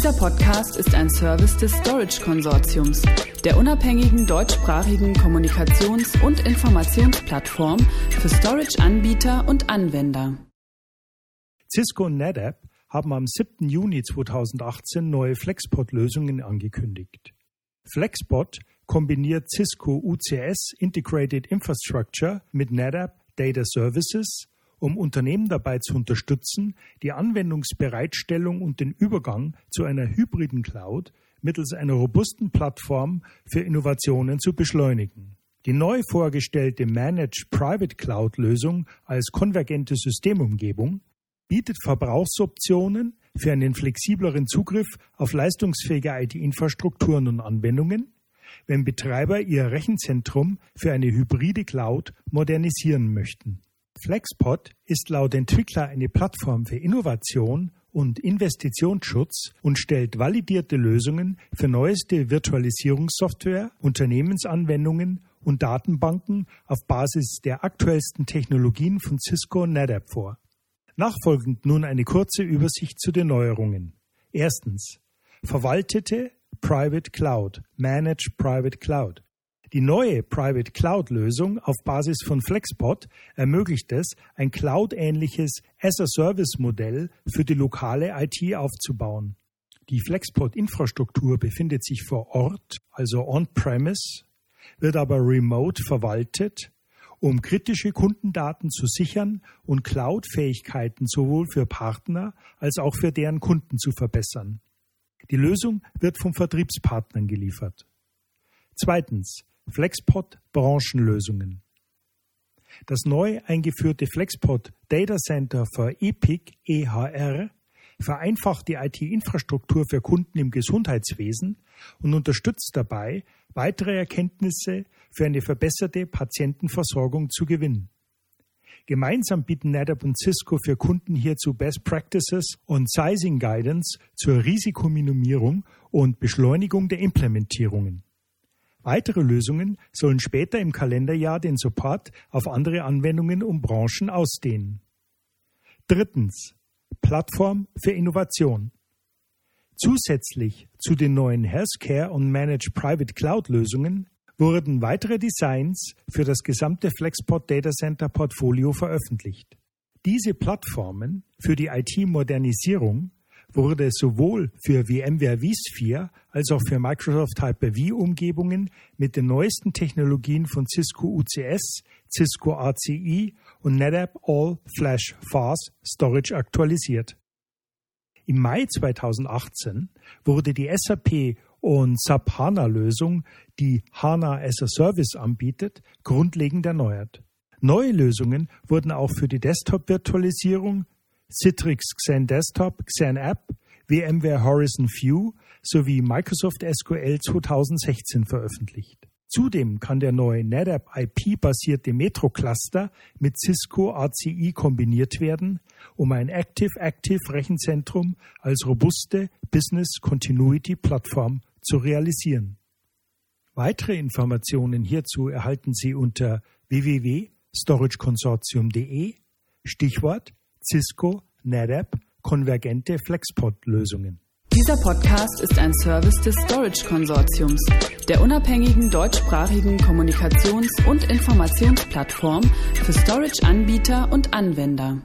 Dieser Podcast ist ein Service des Storage Konsortiums, der unabhängigen deutschsprachigen Kommunikations- und Informationsplattform für Storage-Anbieter und Anwender. Cisco und NetApp haben am 7. Juni 2018 neue Flexpod-Lösungen angekündigt. Flexpod kombiniert Cisco UCS Integrated Infrastructure mit NetApp Data Services um Unternehmen dabei zu unterstützen, die Anwendungsbereitstellung und den Übergang zu einer hybriden Cloud mittels einer robusten Plattform für Innovationen zu beschleunigen. Die neu vorgestellte Managed Private Cloud Lösung als konvergente Systemumgebung bietet Verbrauchsoptionen für einen flexibleren Zugriff auf leistungsfähige IT-Infrastrukturen und Anwendungen, wenn Betreiber ihr Rechenzentrum für eine hybride Cloud modernisieren möchten. Flexpod ist laut Entwickler eine Plattform für Innovation und Investitionsschutz und stellt validierte Lösungen für neueste Virtualisierungssoftware, Unternehmensanwendungen und Datenbanken auf Basis der aktuellsten Technologien von Cisco und NetApp vor. Nachfolgend nun eine kurze Übersicht zu den Neuerungen. Erstens. Verwaltete Private Cloud, Managed Private Cloud. Die neue Private Cloud-Lösung auf Basis von Flexpod ermöglicht es, ein Cloud-ähnliches As-a-Service-Modell für die lokale IT aufzubauen. Die Flexpod-Infrastruktur befindet sich vor Ort, also on-premise, wird aber remote verwaltet, um kritische Kundendaten zu sichern und Cloud-Fähigkeiten sowohl für Partner als auch für deren Kunden zu verbessern. Die Lösung wird von Vertriebspartnern geliefert. Zweitens. Flexpod Branchenlösungen. Das neu eingeführte Flexpod Data Center für EPIC EHR vereinfacht die IT-Infrastruktur für Kunden im Gesundheitswesen und unterstützt dabei, weitere Erkenntnisse für eine verbesserte Patientenversorgung zu gewinnen. Gemeinsam bieten NetApp und Cisco für Kunden hierzu Best Practices und Sizing Guidance zur Risikominimierung und Beschleunigung der Implementierungen. Weitere Lösungen sollen später im Kalenderjahr den Support auf andere Anwendungen und Branchen ausdehnen. Drittens. Plattform für Innovation. Zusätzlich zu den neuen Healthcare und Managed Private Cloud Lösungen wurden weitere Designs für das gesamte Flexport Data Center Portfolio veröffentlicht. Diese Plattformen für die IT-Modernisierung wurde sowohl für VMware vSphere als auch für Microsoft Hyper-V-Umgebungen mit den neuesten Technologien von Cisco UCS, Cisco ACI und NetApp All Flash Fast Storage aktualisiert. Im Mai 2018 wurde die SAP und SAP HANA Lösung, die HANA as a Service anbietet, grundlegend erneuert. Neue Lösungen wurden auch für die Desktop-Virtualisierung, Citrix Xen Desktop, Xen App, VMware Horizon View sowie Microsoft SQL 2016 veröffentlicht. Zudem kann der neue NetApp IP-basierte Metro-Cluster mit Cisco ACI kombiniert werden, um ein Active-Active-Rechenzentrum als robuste Business Continuity Plattform zu realisieren. Weitere Informationen hierzu erhalten Sie unter www.storageconsortium.de Stichwort Cisco, NetApp, konvergente Flexpod-Lösungen. Dieser Podcast ist ein Service des Storage Konsortiums, der unabhängigen deutschsprachigen Kommunikations- und Informationsplattform für Storage-Anbieter und Anwender.